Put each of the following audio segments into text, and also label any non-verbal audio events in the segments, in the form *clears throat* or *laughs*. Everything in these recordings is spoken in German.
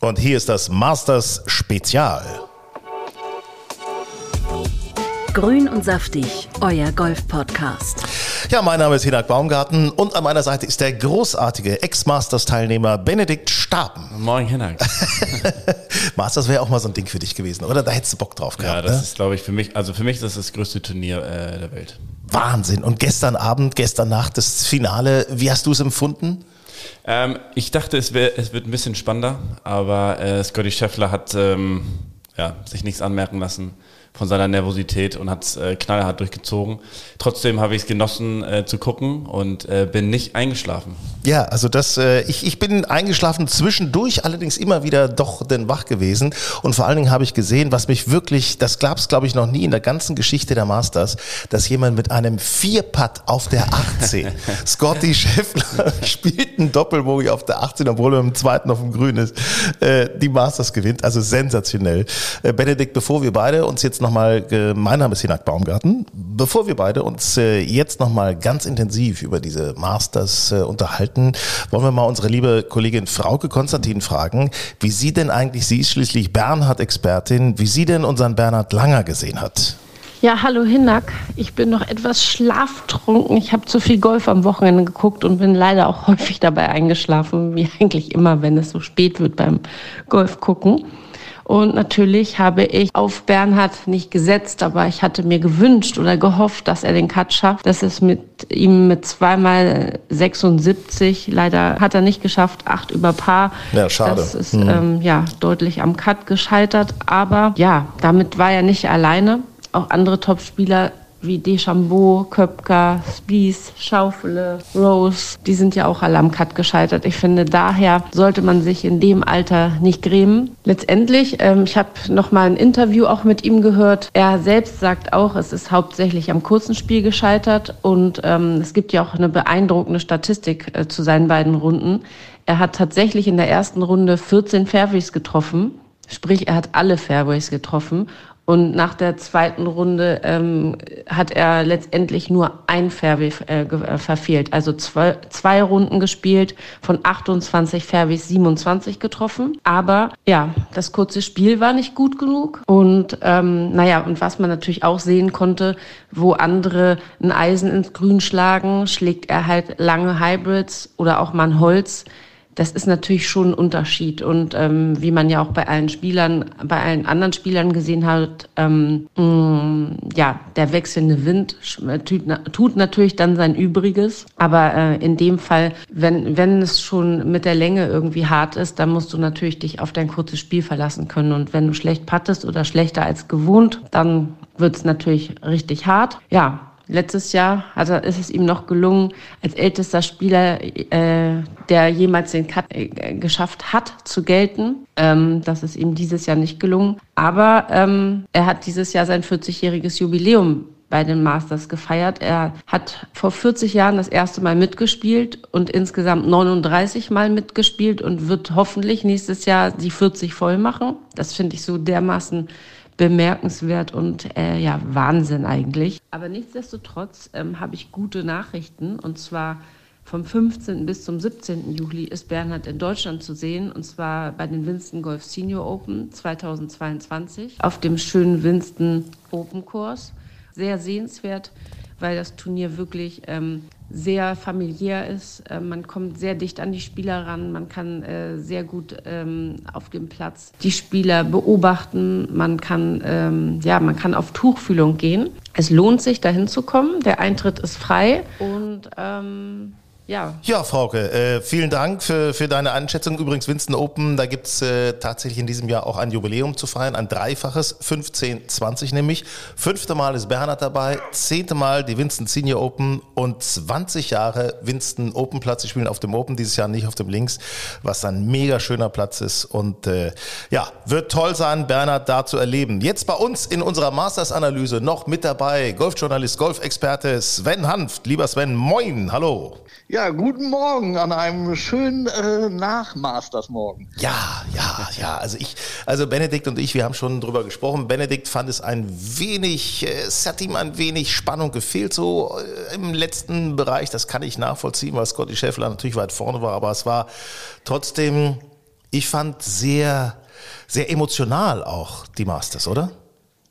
Und hier ist das Masters Spezial. Grün und saftig, euer Golf-Podcast. Ja, mein Name ist Hinak Baumgarten und an meiner Seite ist der großartige Ex-Masters-Teilnehmer Benedikt Stapen. Moin, Hinak. *laughs* Masters wäre auch mal so ein Ding für dich gewesen, oder? Da hättest du Bock drauf gehabt. Ja, das ne? ist, glaube ich, für mich, also für mich ist das das größte Turnier äh, der Welt. Wahnsinn. Und gestern Abend, gestern Nacht das Finale, wie hast du es empfunden? Ähm, ich dachte, es, wär, es wird ein bisschen spannender, aber äh, Scotty Scheffler hat ähm, ja, sich nichts anmerken lassen von seiner Nervosität und hat es äh, knallhart durchgezogen. Trotzdem habe ich es genossen äh, zu gucken und äh, bin nicht eingeschlafen. Ja, also das, äh, ich, ich bin eingeschlafen zwischendurch, allerdings immer wieder doch denn wach gewesen. Und vor allen Dingen habe ich gesehen, was mich wirklich, das gab es glaube ich noch nie in der ganzen Geschichte der Masters, dass jemand mit einem Vierpad auf der 18, *laughs* Scotty Scheffler *laughs* spielt einen Doppelbogie auf der 18, obwohl er im zweiten auf dem Grün ist, äh, die Masters gewinnt. Also sensationell. Äh, Benedikt, bevor wir beide uns jetzt nochmal, äh, mein Name ist Hinak Baumgarten, bevor wir beide uns äh, jetzt nochmal ganz intensiv über diese Masters äh, unterhalten, wollen wir mal unsere liebe Kollegin Frauke Konstantin fragen, wie sie denn eigentlich, sie ist schließlich Bernhard-Expertin, wie sie denn unseren Bernhard Langer gesehen hat. Ja, hallo Hinak. Ich bin noch etwas schlaftrunken. Ich habe zu viel Golf am Wochenende geguckt und bin leider auch *laughs* häufig dabei eingeschlafen, wie eigentlich immer, wenn es so spät wird beim Golf gucken. Und natürlich habe ich auf Bernhard nicht gesetzt, aber ich hatte mir gewünscht oder gehofft, dass er den Cut schafft. Das ist mit ihm mit zweimal 76. Leider hat er nicht geschafft, acht über Paar. Ja, schade. Das ist mhm. ähm, ja deutlich am Cut gescheitert. Aber ja, damit war er nicht alleine. Auch andere Topspieler wie Deschambeau, Köpker, Spies, Schaufele, Rose, die sind ja auch alle am Cut gescheitert. Ich finde, daher sollte man sich in dem Alter nicht grämen. Letztendlich, ähm, ich habe noch mal ein Interview auch mit ihm gehört. Er selbst sagt auch, es ist hauptsächlich am kurzen Spiel gescheitert und ähm, es gibt ja auch eine beeindruckende Statistik äh, zu seinen beiden Runden. Er hat tatsächlich in der ersten Runde 14 Fairways getroffen. Sprich, er hat alle Fairways getroffen und nach der zweiten Runde ähm, hat er letztendlich nur ein Fairway äh, äh, verfehlt. Also zwei, zwei Runden gespielt, von 28 Fairways 27 getroffen. Aber ja, das kurze Spiel war nicht gut genug. Und ähm, naja, und was man natürlich auch sehen konnte, wo andere ein Eisen ins Grün schlagen, schlägt er halt lange Hybrids oder auch mal ein Holz das ist natürlich schon ein Unterschied. Und ähm, wie man ja auch bei allen Spielern, bei allen anderen Spielern gesehen hat, ähm, mh, mm, ja, der wechselnde Wind tut, tut, natürlich dann sein Übriges. Aber äh, in dem Fall, wenn, wenn es schon mit der Länge irgendwie hart ist, dann musst du natürlich dich auf dein kurzes Spiel verlassen können. Und wenn du schlecht pattest oder schlechter als gewohnt, dann wird es natürlich richtig hart. Ja, Letztes Jahr hat er, ist es ihm noch gelungen, als ältester Spieler, äh, der jemals den Cut äh, geschafft hat, zu gelten. Ähm, das ist ihm dieses Jahr nicht gelungen. Aber ähm, er hat dieses Jahr sein 40-jähriges Jubiläum bei den Masters gefeiert. Er hat vor 40 Jahren das erste Mal mitgespielt und insgesamt 39 Mal mitgespielt und wird hoffentlich nächstes Jahr die 40 voll machen. Das finde ich so dermaßen bemerkenswert und äh, ja, Wahnsinn eigentlich. Aber nichtsdestotrotz ähm, habe ich gute Nachrichten und zwar vom 15. bis zum 17. Juli ist Bernhard in Deutschland zu sehen und zwar bei den Winston Golf Senior Open 2022 auf dem schönen Winston Open Kurs. Sehr sehenswert, weil das Turnier wirklich ähm, sehr familiär ist. Äh, man kommt sehr dicht an die Spieler ran. Man kann äh, sehr gut ähm, auf dem Platz die Spieler beobachten. Man kann, ähm, ja, man kann auf Tuchfühlung gehen. Es lohnt sich, dahin zu kommen. Der Eintritt ist frei und ähm, ja. Ja, Frauke, äh, vielen Dank für, für deine Einschätzung. Übrigens, Winston Open, da gibt's äh, tatsächlich in diesem Jahr auch ein Jubiläum zu feiern, ein dreifaches, 15, 20 nämlich. Fünfte Mal ist Bernhard dabei, zehnte Mal die Winston Senior Open und 20 Jahre Winston Open Platz. Sie spielen auf dem Open, dieses Jahr nicht auf dem Links, was ein mega schöner Platz ist. Und äh, ja, wird toll sein, Bernhard da zu erleben. Jetzt bei uns in unserer Masters-Analyse noch mit dabei Golfjournalist, Golfexperte Sven Hanft. Lieber Sven, moin, hallo. Ja, guten Morgen an einem schönen äh, Nachmasters-Morgen. Ja, ja, ja. Also ich, also Benedikt und ich, wir haben schon drüber gesprochen. Benedikt fand es ein wenig, äh, es hat ihm ein wenig Spannung gefehlt, so äh, im letzten Bereich. Das kann ich nachvollziehen, weil Scotty Scheffler natürlich weit vorne war, aber es war trotzdem Ich fand sehr, sehr emotional auch die Masters, oder?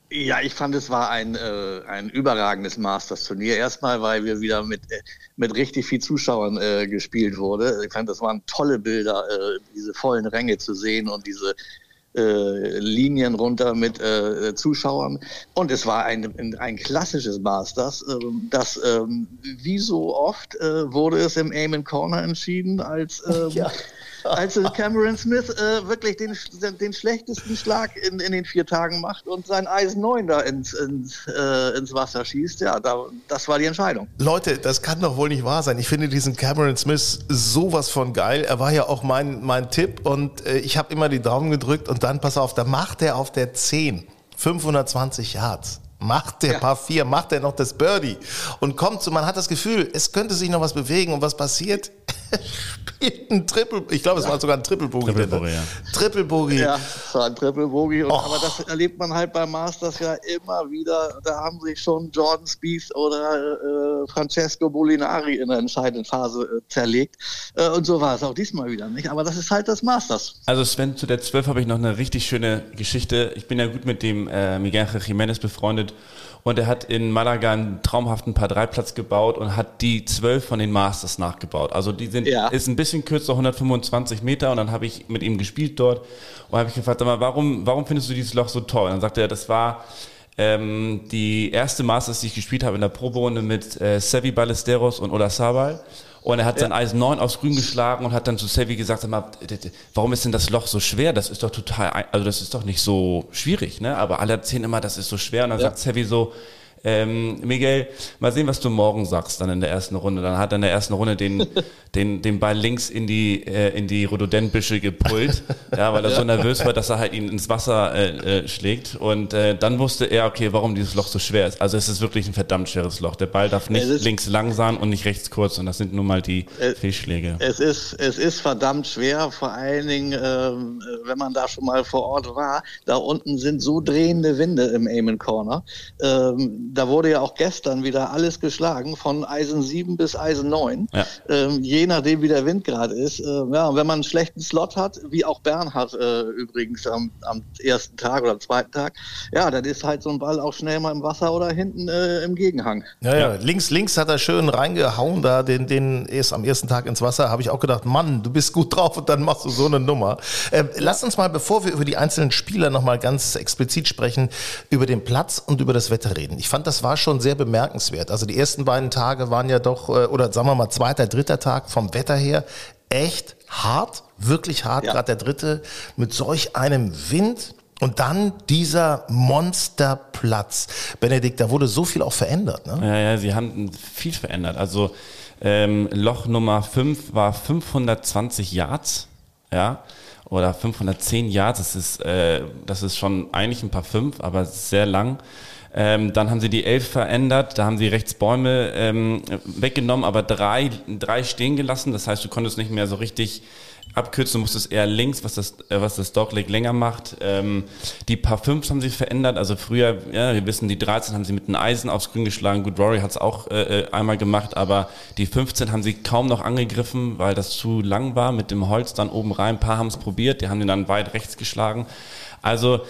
Ja, ich fand, es war ein, äh, ein überragendes Masters-Turnier. Erstmal, weil wir wieder mit, äh, mit richtig viel Zuschauern äh, gespielt wurde. Ich fand, das waren tolle Bilder, äh, diese vollen Ränge zu sehen und diese äh, Linien runter mit äh, Zuschauern. Und es war ein, ein klassisches Masters. Äh, das, ähm, wie so oft, äh, wurde es im Aim Corner entschieden, als ähm, ja als Cameron Smith äh, wirklich den, den schlechtesten Schlag in, in den vier Tagen macht und sein Eisen 9 da ins, ins, äh, ins Wasser schießt. Ja, da, das war die Entscheidung. Leute, das kann doch wohl nicht wahr sein. Ich finde diesen Cameron Smith sowas von geil. Er war ja auch mein, mein Tipp und äh, ich habe immer die Daumen gedrückt und dann, pass auf, da macht er auf der 10 520 Yards macht der ja. Paar 4, macht er noch das Birdie und kommt so, man hat das Gefühl, es könnte sich noch was bewegen und was passiert? *laughs* spielt ein Triple, ich glaube, es ja. war sogar ein Triple Bogey. Triple Bogey, ja. Triple Bogey. Ja, es war ein Triple Bogey. Oh. Aber das erlebt man halt beim Masters ja immer wieder. Da haben sich schon Jordan Spieth oder äh, Francesco Molinari in der entscheidenden Phase äh, zerlegt. Äh, und so war es auch diesmal wieder nicht. Aber das ist halt das Masters. Also Sven, zu der 12 habe ich noch eine richtig schöne Geschichte. Ich bin ja gut mit dem äh, Miguel Jiménez befreundet und er hat in Malaga einen traumhaften Paar 3 Platz gebaut und hat die 12 von den Masters nachgebaut. Also die sind, ja. ist ein bisschen kürzer, 125 Meter und dann habe ich mit ihm gespielt dort und habe ich gefragt, sag mal, warum, warum findest du dieses Loch so toll? Und dann sagte er, das war ähm, die erste Masters, die ich gespielt habe in der Proberunde mit äh, Sevi Ballesteros und Ola Sabal. Und er hat ja. sein Eisen 9 aufs Grün geschlagen und hat dann zu Sevi gesagt, sag mal, warum ist denn das Loch so schwer? Das ist doch total, also das ist doch nicht so schwierig, ne? Aber alle erzählen immer, das ist so schwer. Und dann ja. sagt Sevi so, ähm, Miguel, mal sehen, was du morgen sagst dann in der ersten Runde. Dann hat er in der ersten Runde den, *laughs* den, den Ball links in die, äh, in die Rhododendbüsche gepult, ja, weil er so nervös war, dass er halt ihn ins Wasser äh, äh, schlägt. Und äh, dann wusste er, okay, warum dieses Loch so schwer ist. Also es ist wirklich ein verdammt schweres Loch. Der Ball darf nicht links lang sein und nicht rechts kurz. Und das sind nun mal die es, Fehlschläge. Es ist, es ist verdammt schwer, vor allen Dingen, ähm, wenn man da schon mal vor Ort war. Da unten sind so drehende Winde im Amen Corner. Ähm, da wurde ja auch gestern wieder alles geschlagen, von Eisen 7 bis Eisen 9, ja. ähm, je nachdem, wie der Wind gerade ist. Äh, ja, wenn man einen schlechten Slot hat, wie auch Bernhard äh, übrigens am, am ersten Tag oder am zweiten Tag, ja, dann ist halt so ein Ball auch schnell mal im Wasser oder hinten äh, im Gegenhang. Ja, ja, links, links hat er schön reingehauen da, den, den erst am ersten Tag ins Wasser, habe ich auch gedacht, Mann, du bist gut *laughs* drauf und dann machst du so eine Nummer. Äh, lass uns mal, bevor wir über die einzelnen Spieler nochmal ganz explizit sprechen, über den Platz und über das Wetter reden. Ich fand das war schon sehr bemerkenswert. Also die ersten beiden Tage waren ja doch, äh, oder sagen wir mal zweiter, dritter Tag vom Wetter her echt hart, wirklich hart, ja. gerade der dritte, mit solch einem Wind. Und dann dieser Monsterplatz. Benedikt, da wurde so viel auch verändert. Ne? Ja, ja, sie haben viel verändert. Also ähm, Loch Nummer 5 war 520 Yards, ja, oder 510 Yards. Das ist, äh, das ist schon eigentlich ein paar fünf, aber sehr lang. Ähm, dann haben sie die elf verändert, da haben sie rechts Bäume ähm, weggenommen, aber drei, drei stehen gelassen. Das heißt, du konntest nicht mehr so richtig abkürzen, du musstest eher links, was das, äh, was das Dogleg länger macht. Ähm, die Paar 5 haben sie verändert. Also früher, ja, wir wissen, die 13 haben sie mit einem Eisen aufs Grün geschlagen. Good Rory hat es auch äh, äh, einmal gemacht, aber die 15 haben sie kaum noch angegriffen, weil das zu lang war mit dem Holz dann oben rein. Ein paar haben es probiert, die haben den dann weit rechts geschlagen. Also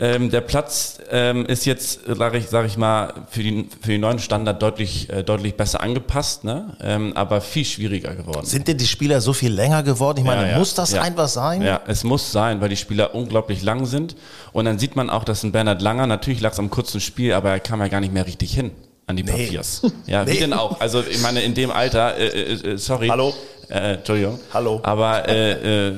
ähm, der Platz ähm, ist jetzt, sage ich, sag ich mal, für, die, für den neuen Standard deutlich, äh, deutlich besser angepasst, ne? ähm, aber viel schwieriger geworden. Sind denn die Spieler so viel länger geworden? Ich meine, ja, ja, muss das ja. einfach sein? Ja, es muss sein, weil die Spieler unglaublich lang sind. Und dann sieht man auch, dass ein Bernhard Langer, natürlich lag es am kurzen Spiel, aber er kam ja gar nicht mehr richtig hin an die nee. Papiers. *laughs* Ja, nee. wie denn auch? Also ich meine, in dem Alter, äh, äh, äh sorry. Hallo. Äh, Entschuldigung. Hallo. Aber äh, äh,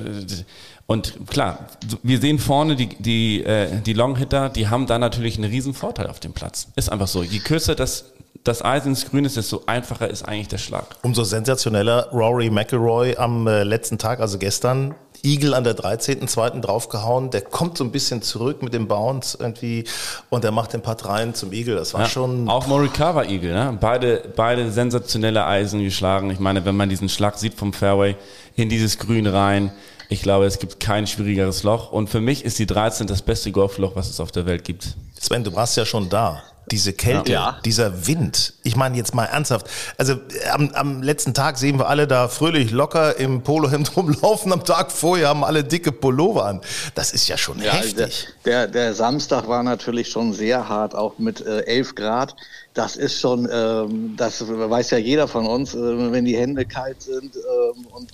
und klar, wir sehen vorne die, die, äh, die Longhitter, die haben da natürlich einen riesen Vorteil auf dem Platz. Ist einfach so. Je kürzer das, das Eis ins Grün ist, desto einfacher ist eigentlich der Schlag. Umso sensationeller Rory McIlroy am äh, letzten Tag, also gestern, Eagle an der 13.2. draufgehauen. Der kommt so ein bisschen zurück mit dem Bounce irgendwie und der macht den Part rein zum Eagle. Das war ja, schon. Auch Morikawa Eagle, ne? Beide, beide sensationelle Eisen geschlagen. Ich meine, wenn man diesen Schlag sieht vom Fairway in dieses Grün rein, ich glaube, es gibt kein schwierigeres Loch. Und für mich ist die 13 das beste Golfloch, was es auf der Welt gibt. Sven, du warst ja schon da. diese Kälte, Ja. dieser Wind. Ich meine jetzt mal ernsthaft. Also am, am letzten Tag sehen wir alle da fröhlich locker im Polohemd *laughs* rumlaufen. Am Tag vorher haben alle dicke Pullover an. Das ist ja schon Ja, also der, heftig. der, der Samstag war natürlich schon sehr hart, auch mit äh, 11 Grad. Das ist schon, ähm, das weiß ja jeder von uns, äh, wenn die Hände kalt sind ähm, und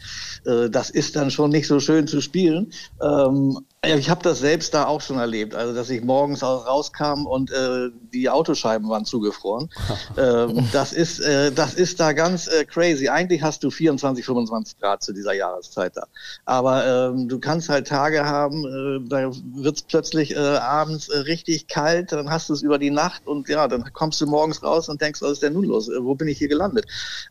äh, das ist dann schon nicht so schön zu spielen. Ähm, ja, ich habe das selbst da auch schon erlebt, also dass ich morgens au- rauskam und äh, die Autoscheiben waren zugefroren. *laughs* ähm, das ist, äh, das ist da ganz äh, crazy. Eigentlich hast du 24, 25 Grad zu dieser Jahreszeit da, aber ähm, du kannst halt Tage haben, äh, da wird's plötzlich äh, abends äh, richtig kalt, dann hast du es über die Nacht und ja, dann kommst du morgens raus und denkst, was ist denn nun los? Wo bin ich hier gelandet?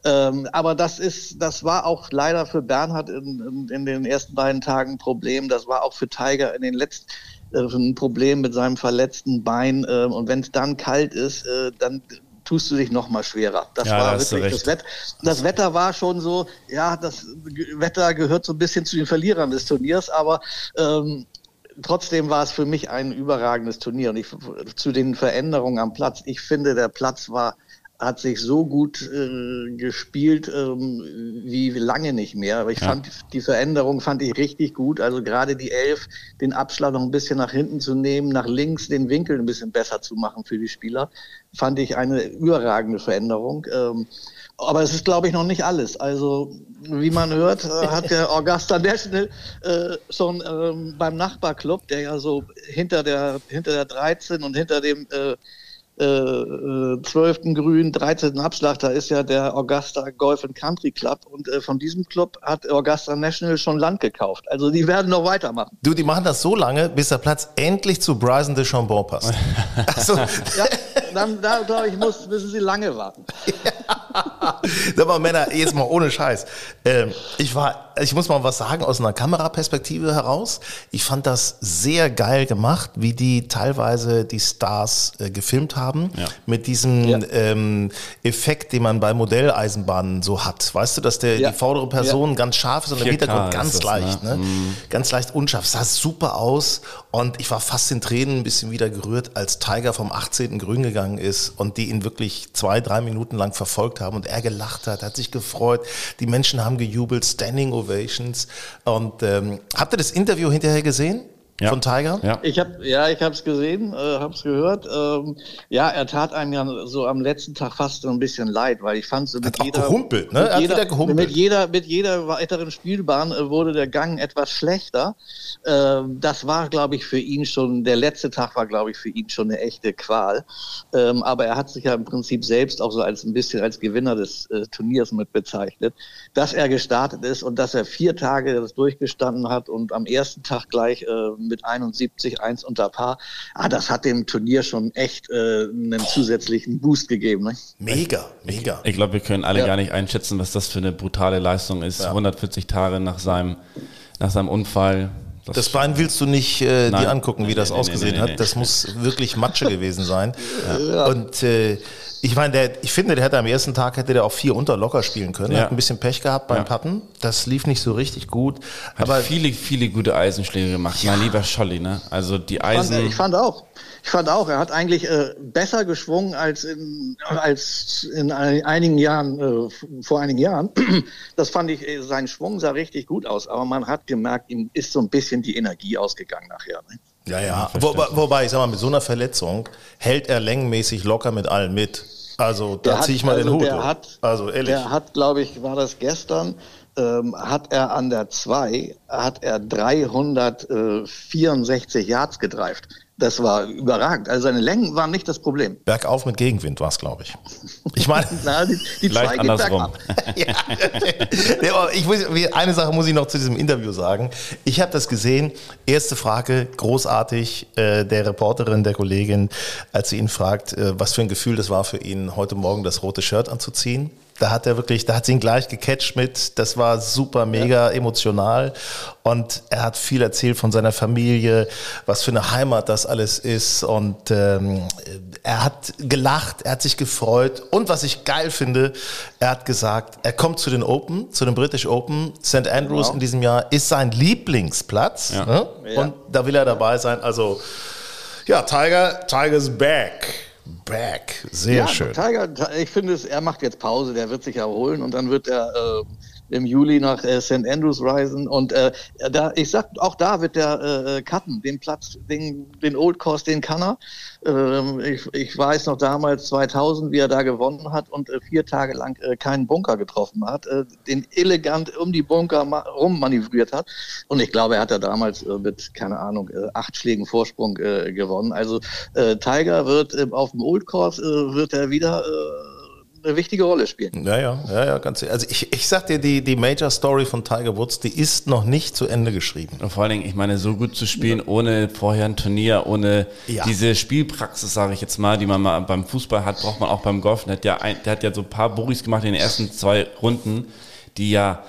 Ähm, aber das ist, das war auch leider für Bernhard in, in, in den ersten beiden Tagen ein Problem. Das war auch für Tiger in den letzten äh, ein Problem mit seinem verletzten Bein. Äh, und wenn es dann kalt ist, äh, dann tust du dich noch mal schwerer. Das Ja, war wirklich das, Wett das Wetter war schon so, ja, das Wetter gehört so ein bisschen zu den Verlierern des Turniers, aber ähm, trotzdem war es für mich ein überragendes Turnier. Und ich, zu den Veränderungen am Platz, ich finde, der Platz war hat sich so gut äh, gespielt ähm, wie lange nicht mehr. Aber ich Ja. fand die Veränderung fand ich richtig gut. Also gerade die Elf, den Abschlag noch ein bisschen nach hinten zu nehmen, nach links den Winkel ein bisschen besser zu machen für die Spieler, fand ich eine überragende Veränderung. Ähm, aber es ist, glaube ich, noch nicht alles. Also, wie man hört, äh, hat der *laughs* Augusta National äh, schon ähm, beim Nachbarclub, der ja so hinter der, hinter der 13 und hinter dem äh, äh, äh, 12. Grün, 13. Abschlag, da ist ja der Augusta Golf and Country Club und äh, von diesem Club hat Augusta National schon Land gekauft. Also die werden noch weitermachen. Du, die machen das so lange, bis der Platz endlich zu Bryson de Chambon passt. *laughs* Also, Ja, dann da glaube ich, muss, müssen sie lange warten. *laughs* Sag mal, Männer, jetzt mal ohne Scheiß. Ähm, ich war, ich muss mal was sagen aus einer Kameraperspektive heraus. Ich fand das sehr geil gemacht, wie die teilweise die Stars äh, gefilmt haben. Ja. Mit diesem Ja. ähm, Effekt, den man bei Modelleisenbahnen so hat. Weißt du, dass der, Ja. die vordere Person ganz scharf ist und 4K Hintergrund ganz das, leicht, ne? ne? Ganz leicht unscharf. Sah super aus und ich war fast in Tränen ein bisschen wieder gerührt, als Tiger vom 18. Grün gegangen ist und die ihn wirklich zwei, drei Minuten lang verfolgt haben und er gelacht hat, hat sich gefreut. Die Menschen haben gejubelt, Standing Ovations. Und ähm, habt ihr das Interview hinterher gesehen? Ja. Von Tiger? Ja. Ich habe ja, ich habe es gesehen, äh, habe es gehört. Ähm, ja, er tat einem ja so am letzten Tag fast so ein bisschen leid, weil ich fand so mit Hat jeder gehumpelt, ne? Mit hat jeder, gehumpelt. Mit jeder, mit jeder weiteren Spielbahn äh, wurde der Gang etwas schlechter. Ähm, das war, glaube ich, für ihn schon. Der letzte Tag war, glaube ich, für ihn schon eine echte Qual. Ähm, aber er hat sich ja im Prinzip selbst auch so als ein bisschen als Gewinner des äh, Turniers mit bezeichnet, dass er gestartet ist und dass er vier Tage das durchgestanden hat und am ersten Tag gleich äh, mit 71 eins unter Paar. Ah, das hat dem Turnier schon echt äh, einen zusätzlichen Boost gegeben. Ne? Mega, mega. Ich glaube, wir können alle Ja. gar nicht einschätzen, was das für eine brutale Leistung ist. 140 Tage nach seinem, nach seinem Unfall. Das Bein willst du nicht äh, Nein. dir angucken, wie Nee, das nee, ausgesehen hat. Das muss *laughs* wirklich Matsche gewesen sein. Und äh, ich meine, der, ich finde, der hätte am ersten Tag hätte der auch vier unter locker spielen können. Ja. Hat ein bisschen Pech gehabt beim Ja. Patten. Das lief nicht so richtig gut. Hat Aber viele, viele gute Eisenschläge gemacht. Mein lieber Scholli, ne? Also die fand, Eisen. ich fand auch. Ich fand auch, er hat eigentlich äh, besser geschwungen als in, als in ein, einigen Jahren, äh, vor einigen Jahren. *clears throat* Das fand ich, äh, sein Schwung sah richtig gut aus, aber man hat gemerkt, ihm ist so ein bisschen die Energie ausgegangen nachher. Ne? ja, ja. Wo, wobei, ich sag mal, mit so einer Verletzung hält er längenmäßig locker mit allen mit. Also da ziehe ich mal den also Hut. der hat- also ehrlich. Der hat, glaube ich, war das gestern, ähm, hat er an der 2, hat er 364 Yards gedreift. Das war überragend. Also seine Längen waren nicht das Problem. Bergauf mit Gegenwind war es, glaube ich. Ich meine, *laughs* Na, die, die Leicht zwei andersrum. *laughs* ja. ich muss, eine Sache muss ich noch zu diesem Interview sagen. Ich habe das gesehen. Erste Frage, großartig, äh, der Reporterin, der Kollegin, als sie ihn fragt, äh, was für ein Gefühl das war für ihn, heute Morgen das rote Shirt anzuziehen. Da hat er wirklich, da hat sie ihn gleich gecatcht mit. Das war super, mega emotional. Und er hat viel erzählt von seiner Familie, was für eine Heimat das alles ist. Und ähm, er hat gelacht, er hat sich gefreut. Und was ich geil finde, er hat gesagt, er kommt zu den Open, zu den British Open. St. Andrews Genau. in diesem Jahr ist sein Lieblingsplatz. Ja. Ne? Ja. Und da will er dabei sein. Also, ja, Tiger, Tiger's back. Back. Sehr ja, schön. Tiger, ich finde es, er macht jetzt Pause, der wird sich erholen und dann wird er äh, im Juli nach äh, St. Andrews reisen. Und äh, da, ich sag, auch da wird der äh, cutten, den Platz, den, den Old Course, den kann er. Ähm, ich, ich weiß noch damals 2000, wie er da gewonnen hat und äh, vier Tage lang äh, keinen Bunker getroffen hat, äh, den elegant um die Bunker rummanövriert hat. Und ich glaube, er hat da damals äh, mit, keine Ahnung, äh, acht Schlägen Vorsprung äh, gewonnen. Also äh, Tiger wird äh, auf dem Old Course, äh, wird er wieder äh, eine wichtige Rolle spielen. Ja, ja, ja, ja, ganz. Also ich, ich sag dir, die, die Major Story von Tiger Woods, die ist noch nicht zu Ende geschrieben. Und vor allen Dingen, ich meine, so gut zu spielen, ohne vorher ein Turnier, ohne Ja. diese Spielpraxis, sage ich jetzt mal, die man mal beim Fußball hat, braucht man auch beim Golf. Der hat ja, ein, der hat ja so ein paar Bogies gemacht in den ersten zwei Runden, die ja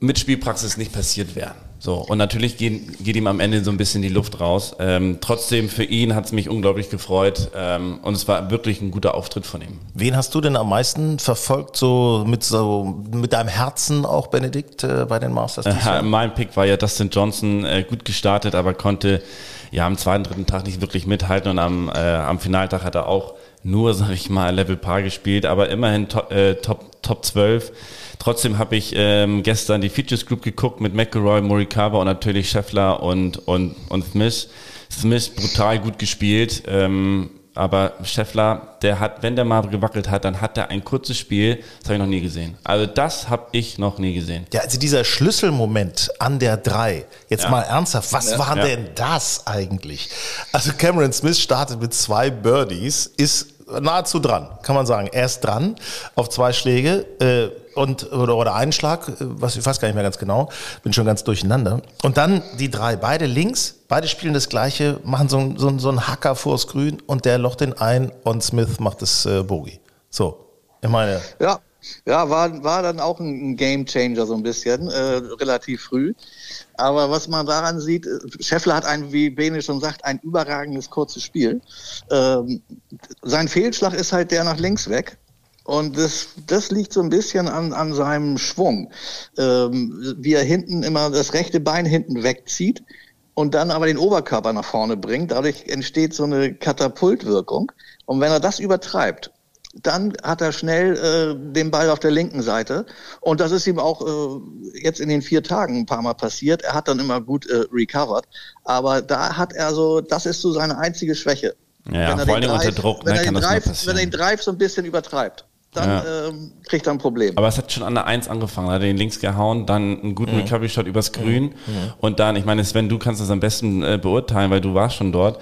mit Spielpraxis nicht passiert wären. So, und natürlich geht, geht ihm am Ende so ein bisschen die Luft raus. Ähm, trotzdem, für ihn hat es mich unglaublich gefreut ähm, und es war wirklich ein guter Auftritt von ihm. Wen hast du denn am meisten verfolgt, so mit so mit deinem Herzen auch, Benedikt, äh, bei den Masters? Jahr? mein Pick war ja Dustin Johnson äh, gut gestartet, aber konnte ja am zweiten, dritten Tag nicht wirklich mithalten und am, äh, am Finaltag hat er auch nur, sag ich mal, Level Par gespielt, aber immerhin to äh, Top, Top 12. Trotzdem habe ich ähm, gestern die Features Group geguckt mit McElroy, Morikawa und natürlich Scheffler und, und, und Smith. Smith brutal gut gespielt, ähm, aber Scheffler, der hat, wenn der mal gewackelt hat, dann hat er ein kurzes Spiel, das habe ich noch nie gesehen. Also das habe ich noch nie gesehen. Ja, also dieser Schlüsselmoment an der 3, jetzt Ja. mal ernsthaft, was war Ja. denn das eigentlich? Also Cameron Smith startet mit zwei Birdies, ist nahezu dran, kann man sagen. Er ist dran auf zwei Schläge äh, und oder, oder einen Schlag, äh, was ich weiß gar nicht mehr ganz genau, bin schon ganz durcheinander. Und dann die drei, beide links, beide spielen das gleiche, machen so, so, so einen Hacker vors Grün und der locht den ein und Smith macht das äh, Bogey. So, ich meine, Ja, ja, war, war dann auch ein Game Changer so ein bisschen, äh, relativ früh. Aber was man daran sieht, äh, Scheffler hat ein, wie Bene schon sagt, ein überragendes kurzes Spiel. Ähm, sein Fehlschlag ist halt der nach links weg. Und das, das liegt so ein bisschen an, an seinem Schwung. Ähm, wie er hinten immer das rechte Bein hinten wegzieht und dann aber den Oberkörper nach vorne bringt. Dadurch entsteht so eine Katapultwirkung. Und wenn er das übertreibt, dann hat er schnell äh, den Ball auf der linken Seite. Und das ist ihm auch äh, jetzt in den vier Tagen ein paar Mal passiert. Er hat dann immer gut äh, recovered. Aber da hat er so, das ist so seine einzige Schwäche. Ja, Wenn er vor allem den unter Druck, wenn ne, er kann den Drive, Wenn er den Drive so ein bisschen übertreibt, dann Ja. ähm, kriegt er ein Problem. Aber es hat schon an der Eins angefangen. Er hat den links gehauen, dann einen guten Mhm. Recovery-Shot übers Grün. Und dann, ich meine, Sven, du kannst das am besten äh, beurteilen, weil du warst schon dort.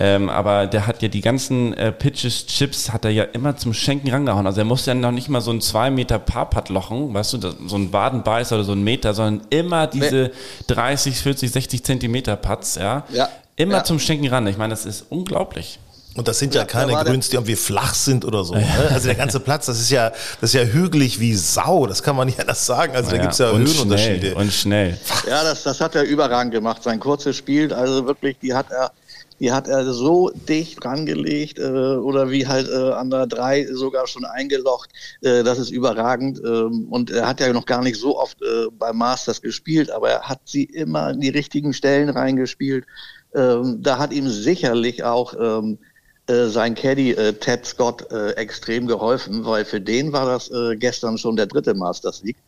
Ähm, aber der hat ja die ganzen äh, Pitches, Chips, hat er ja immer zum Schenken rangehauen. Also er musste ja noch nicht mal so einen 2 Meter Parpad lochen, weißt du, das, so ein Wadenbeißer oder so ein Meter, sondern immer diese 30, 40, 60 Zentimeter Putts, ja. Ja. Immer Ja. zum Schenken ran. Ich meine, das ist unglaublich. Und das sind ja, Ja, keine Grüns, die irgendwie flach sind oder so. Ne? Also der ganze Platz, das ist ja, das ist ja hügelig wie Sau. Das kann man nicht anders sagen. Also da gibt's ja und Höhenunterschiede. Schnell, und schnell. Ja, das, das hat er überragend gemacht. Sein kurzes Spiel, also wirklich, die hat er, die hat er so dicht rangelegt äh, oder wie halt äh, an der drei sogar schon eingelocht. Äh, das ist überragend. Ähm, und er hat ja noch gar nicht so oft äh, beim Masters gespielt, aber er hat sie immer an die richtigen Stellen reingespielt. Ähm, da hat ihm sicherlich auch ähm, äh, sein Caddy äh, Ted Scott äh, extrem geholfen, weil für den war das äh, gestern schon der dritte Masters League.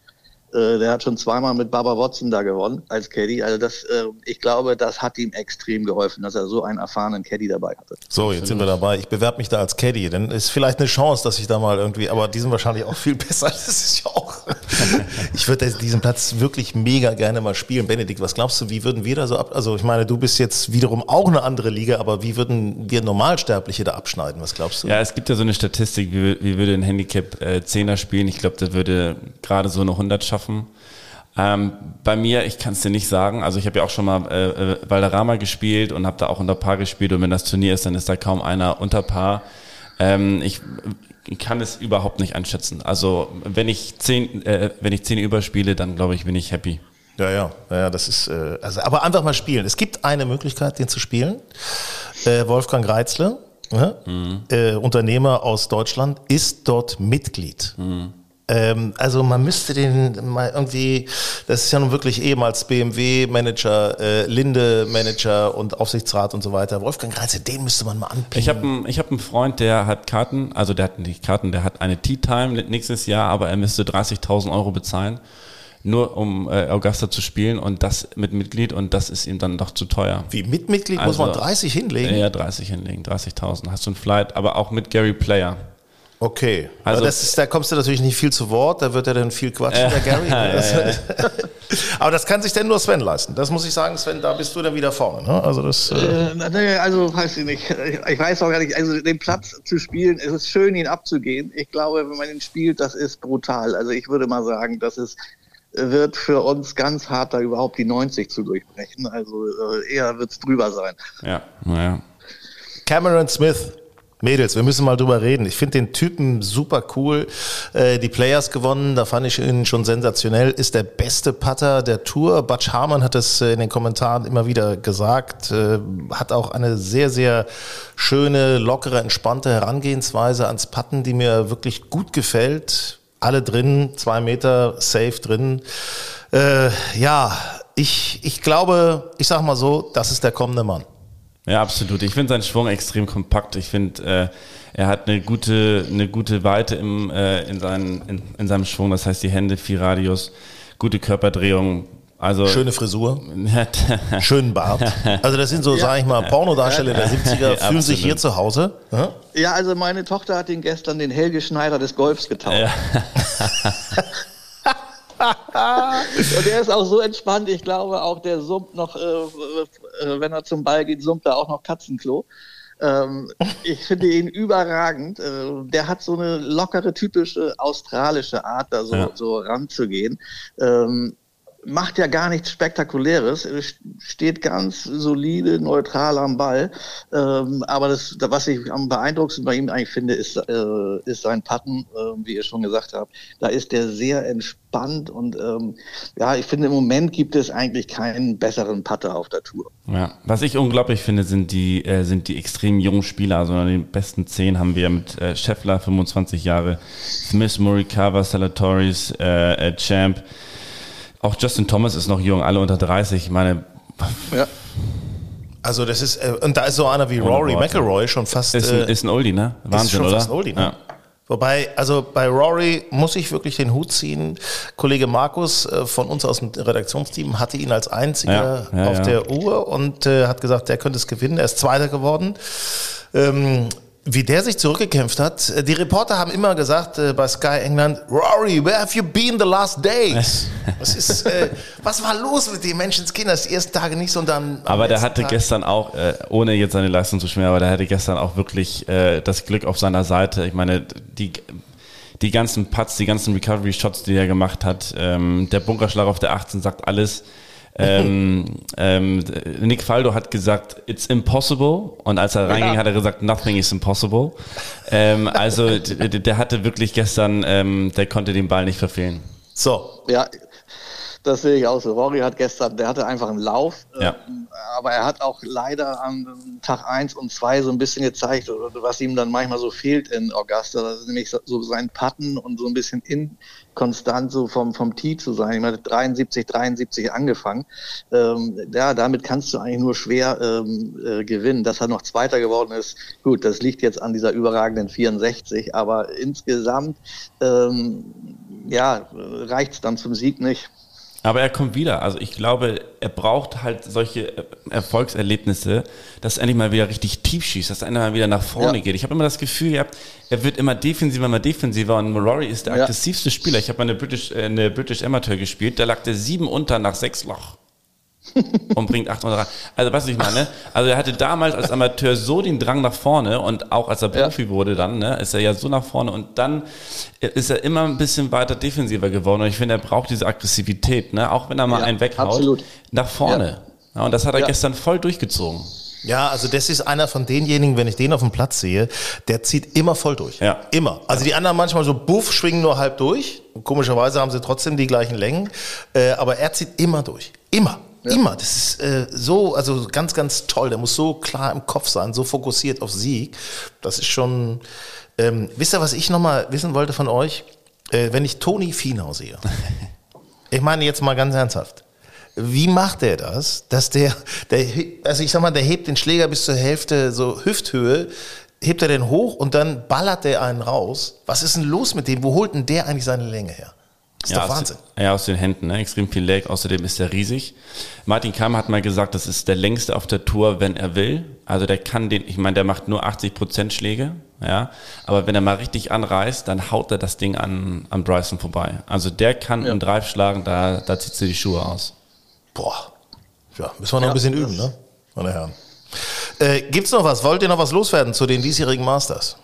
Äh, der hat schon zweimal mit Baba Watson da gewonnen als Caddy. Also das, äh, ich glaube, das hat ihm extrem geholfen, dass er so einen erfahrenen Caddy dabei hatte. So, jetzt sind wir dabei. Ich bewerbe mich da als Caddy. Dann ist vielleicht eine Chance, dass ich da mal irgendwie, aber die sind wahrscheinlich auch viel *laughs* besser. Das ist ja auch. *laughs* Ich würde diesen Platz wirklich mega gerne mal spielen. Benedikt, was glaubst du, wie würden wir da so ab? Also ich meine, du bist jetzt wiederum auch eine andere Liga, aber wie würden wir Normalsterbliche da abschneiden? Was glaubst du? Ja, es gibt ja so eine Statistik, wie, wie würde ein Handicap äh, 10er spielen. Ich glaube, das würde gerade so eine 100 schaffen. Ähm, bei mir, ich kann es dir nicht sagen. Also ich habe ja auch schon mal äh, äh, Valderrama gespielt und habe da auch unter Paar gespielt. Und wenn das Turnier ist, dann ist da kaum einer unter Paar. Ähm, ich, kann es überhaupt nicht einschätzen. Also wenn ich zehn, äh, wenn ich zehn überspiele, dann glaube ich, bin ich happy. Ja, ja, ja, das ist, äh, also, aber einfach mal spielen. Es gibt eine Möglichkeit, den zu spielen. Äh, Wolfgang Reitzle, ja, äh, Unternehmer aus Deutschland, ist dort Mitglied. Ähm, also man müsste den mal irgendwie, das ist ja nun wirklich ehemals BMW-Manager, äh, Linde-Manager und Aufsichtsrat und so weiter. Wolfgang Reitze, den müsste man mal anpicken. Ich habe einen hab einen Freund, der hat Karten, also der hat nicht Karten, der hat eine Tea Time nächstes Jahr, aber er müsste 30.000 Euro bezahlen, nur um äh, Augusta zu spielen und das mit Mitglied und das ist ihm dann doch zu teuer. Wie mit Mitglied muss man Also- 30 hinlegen? Ja, 30 hinlegen, 30.000. Hast du ein Flight, aber auch mit Gary Player. Okay, Also- das ist, da kommst du natürlich nicht viel zu Wort, da wird er dann viel quatschen, der Gary. Das- *laughs* Aber das kann sich denn nur Sven leisten. Das muss ich sagen, Sven, da bist du dann wieder vorne. Ne? Also das, äh, Äh, also weiß ich nicht. Ich weiß auch gar nicht, also den Platz zu spielen, es ist schön, ihn abzugehen. Ich glaube, wenn man ihn spielt, das ist brutal. Also ich würde mal sagen, das ist wird für uns ganz hart, da überhaupt die 90 zu durchbrechen. Also äh, eher wird es drüber sein. Ja, naja. Cameron Smith. Mädels, wir müssen mal drüber reden. Ich finde den Typen super cool. Äh, die Players gewonnen, da fand ich ihn schon sensationell. Ist der beste Putter der Tour. Butch Harmon hat es äh, in den Kommentaren immer wieder gesagt. Äh, hat auch eine sehr, sehr schöne, lockere, entspannte Herangehensweise ans Putten, die mir wirklich gut gefällt. Alle drin, zwei Meter safe drin. Äh, ja, ich, ich glaube, ich sag mal so, das ist der kommende Mann. Ja, absolut. Ich finde seinen Schwung extrem kompakt. Ich finde, äh, er hat eine gute, eine gute Weite im, äh, in, seinen, in, in seinem Schwung. Das heißt, die Hände, viel Radius, gute Körperdrehung. Also Schöne Frisur. *laughs* Schönen Bart. Also das sind so, sag ich mal, Pornodarsteller der 70er, fühlen sich hier zu Hause. Ja? Ja, also meine Tochter hat ihn gestern den Helge Schneider des Golfs getauft. Ja. *laughs* *laughs* Und der ist auch so entspannt. Ich glaube, auch der summt noch, äh, äh, wenn er zum Ball geht, summt er auch noch Katzenklo. Ähm, ich finde ihn überragend. Äh, der hat so eine lockere, typische australische Art, da so, Ja. so ranzugehen. Ähm, macht ja gar nichts Spektakuläres, st- steht ganz solide, neutral am Ball. Ähm, aber das, was ich am beeindruckendsten bei ihm eigentlich finde, ist, äh, ist sein Patten, äh, wie ihr schon gesagt habt. Da ist der sehr entspannt und ähm, ja, ich finde im Moment gibt es eigentlich keinen besseren Putter auf der Tour. Ja, was ich unglaublich finde, sind die, äh, sind die extrem jungen Spieler. Also in den besten zehn haben wir mit äh, Scheffler 25 Jahre, Smith, Morikawa, Salatoris, äh, äh, Champ. Auch Justin Thomas ist noch jung, alle unter 30. Ich meine, Ja. Also das ist, äh, und da ist so einer wie Ohne Rory Worte. McIlroy schon fast, ist ein, äh, ist ein Oldie, ne? ist Wahnsinn, schon oder? fast ein Oldie, ne? Ja. Wobei, also bei Rory muss ich wirklich den Hut ziehen. Kollege Markus äh, von uns aus dem Redaktionsteam hatte ihn als einziger Ja, ja, auf der Uhr und äh, hat gesagt, der könnte es gewinnen. Er ist Zweiter geworden. Ähm, wie der sich zurückgekämpft hat. äh, Die Reporter haben immer gesagt äh, bei Sky England, Rory, where have you been the last days? Was ist, äh, was war los mit dem Menschenskind, dass die ersten Tage nicht so und dann. Aber der hatte Tag- gestern auch, äh, ohne jetzt seine Leistung zu schmieren, aber der hatte gestern auch wirklich äh, das Glück auf seiner Seite. Ich meine, die, die ganzen Putts, die ganzen Recovery-Shots, die er gemacht hat, ähm, der Bunkerschlag auf der 18 sagt alles. Ähm, ähm, Nick Faldo hat gesagt, it's impossible. Und als er reinging, hat er gesagt, nothing is impossible. Ähm, also der hatte wirklich gestern, ähm, der konnte den Ball nicht verfehlen. So, Ja, das sehe ich auch so. Rory hat gestern, der hatte einfach einen Lauf, Ja. ähm, aber er hat auch leider am Tag eins und zwei so ein bisschen gezeigt, was ihm dann manchmal so fehlt in Augusta. Das ist nämlich so- so sein Patten und so ein bisschen inkonstant so vom, vom Tee zu sein. Ich meine, 73, 73 angefangen. Ähm, ja, damit kannst du eigentlich nur schwer ähm, äh, gewinnen. Dass er noch Zweiter geworden ist, gut, das liegt jetzt an dieser überragenden 64, aber insgesamt, ähm, ja, reicht es dann zum Sieg nicht. Aber er kommt wieder. Also ich glaube, er braucht halt solche äh, Erfolgserlebnisse, dass er endlich mal wieder richtig tief schießt, dass er endlich mal wieder nach vorne Ja. geht. Ich habe immer das Gefühl gehabt, er wird immer defensiver, immer defensiver und Rory ist der Ja. aggressivste Spieler. Ich habe mal eine British, äh, eine British Amateur gespielt, da lag der sieben unter nach sechs Loch. Und bringt acht unter. Also, weißt du, ich meine, also er hatte damals als Amateur so den Drang nach vorne und auch als er Ja. Profi wurde dann, ne, ist er ja so nach vorne und dann ist er immer ein bisschen weiter defensiver geworden und ich finde, er braucht diese Aggressivität, ne, auch wenn er mal Ja, einen weghaut, absolut. nach vorne. Ja. und das hat er Ja. gestern voll durchgezogen. Ja, also das ist einer von denjenigen, wenn ich den auf dem Platz sehe, der zieht immer voll durch. Ja. Immer. Also die anderen manchmal so buff, schwingen nur halb durch. Komischerweise haben sie trotzdem die gleichen Längen. Äh, aber er zieht immer durch. Immer. Immer. Das ist äh, so, also ganz, ganz toll. Der muss so klar im Kopf sein, so fokussiert auf Sieg. Das ist schon. Ähm, wisst ihr, was ich nochmal wissen wollte von euch? äh, wenn ich Toni Fienau sehe, *laughs* ich meine jetzt mal ganz ernsthaft, wie macht der das, dass der, der, also ich sag mal, der hebt den Schläger bis zur Hälfte, so Hüfthöhe, hebt er den hoch und dann ballert der einen raus. Was ist denn los mit dem? Wo holt denn der eigentlich seine Länge her? Ist ja, doch Wahnsinn. Aus, ja, aus den Händen, ne? extrem viel Leg. Außerdem ist er riesig. Martin Kamm hat mal gesagt, das ist der längste auf der Tour, wenn er will. Also der kann den, ich meine, der macht nur 80 Prozent Schläge, ja. Aber wenn er mal richtig anreißt, dann haut er das Ding an, an Bryson vorbei. Also der kann ja. einen Drive schlagen, da, da zieht sie die Schuhe aus. Boah. Ja, müssen wir noch ja, ein bisschen üben, ne? Meine Herren. Äh, gibt's noch was? Wollt ihr noch was loswerden zu den diesjährigen Masters?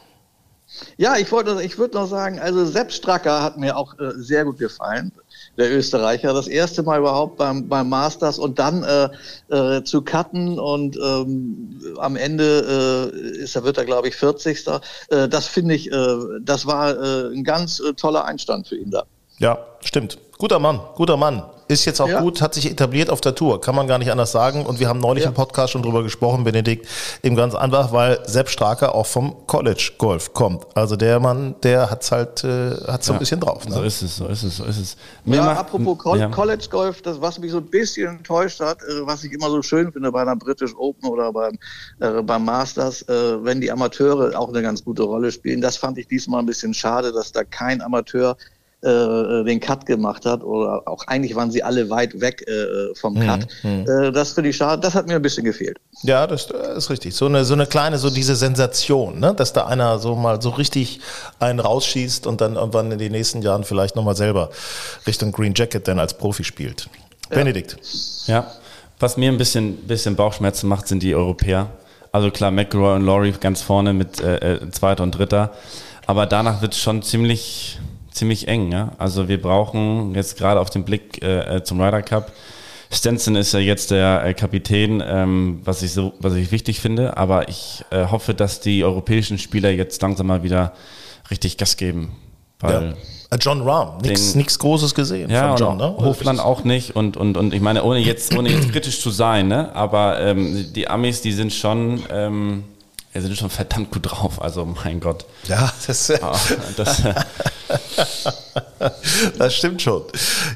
Ja, ich ich würde noch sagen, also Sepp Stracker hat mir auch äh, sehr gut gefallen, der Österreicher. Das erste Mal überhaupt beim, beim Masters und dann äh, äh, zu cutten und ähm, am Ende äh, ist, wird er glaube ich 40. Äh, das finde ich, äh, das war ein ganz toller Einstand für ihn da. Ja, stimmt. Guter Mann, guter Mann. Ist jetzt auch ja. gut, hat sich etabliert auf der Tour, kann man gar nicht anders sagen. Und wir haben neulich ja. im Podcast schon drüber gesprochen, Benedikt, eben ganz einfach, weil Sepp Straker auch vom College Golf kommt. Also der Mann, der hat's halt, äh, hat's so ja. ein bisschen drauf. Ne? So ist es, so ist es, so ist es. Mir ja, apropos Col College Golf, das was mich so ein bisschen enttäuscht hat, äh, was ich immer so schön finde bei einer British Open oder beim, äh, beim Masters, äh, wenn die Amateure auch eine ganz gute Rolle spielen. Das fand ich diesmal ein bisschen schade, dass da kein Amateur äh, den Cut gemacht hat oder auch eigentlich waren sie alle weit weg äh, vom mhm, Cut. Mhm. Äh, das finde ich schade. Das hat mir ein bisschen gefehlt. Ja, das äh, ist richtig. So eine so eine kleine so diese Sensation, ne, dass da einer so mal so richtig einen rausschießt und dann irgendwann in den nächsten Jahren vielleicht noch mal selber Richtung Green Jacket dann als Profi spielt. Ja. Benedikt. Ja. Was mir ein bisschen bisschen Bauchschmerzen macht, sind die Europäer. Also klar, McElroy und Laurie ganz vorne mit äh, äh zweiter und dritter. Aber danach wird es schon ziemlich ziemlich eng. Ja? Also wir brauchen jetzt gerade auf den Blick äh, äh, zum Ryder Cup. Stenson ist ja jetzt der äh, Kapitän, ähm, was ich so, was ich wichtig finde. Aber ich äh, hoffe, dass die europäischen Spieler jetzt langsam mal wieder richtig Gas geben. Weil ja. Äh, John Rahm, nichts Großes gesehen ja, von John, ne? Hofland auch nicht und, und, und ich meine, ohne jetzt, ohne jetzt kritisch zu sein, ne? aber ähm, die Amis, die sind schon, ähm, ja, sind schon verdammt gut drauf. Also mein Gott. Ja, das, ah, das, *laughs* das stimmt schon.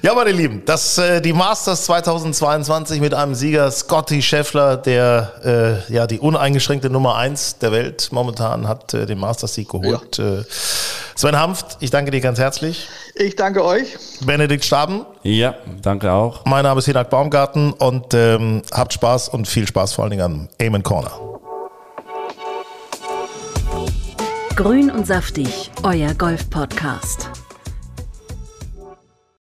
Ja, meine Lieben, das äh, die Masters 2022 mit einem Sieger Scotty Scheffler, der äh, ja die uneingeschränkte Nummer eins der Welt momentan hat äh, den Masters-Sieg geholt. Ja. Äh, Sven Hanft, ich danke dir ganz herzlich. Ich danke euch. Benedikt Staben. Ja, danke auch. Mein Name ist Hinak Baumgarten und ähm, habt Spaß und viel Spaß vor allen Dingen am Amen Corner. Grün und saftig, euer Golf-Podcast.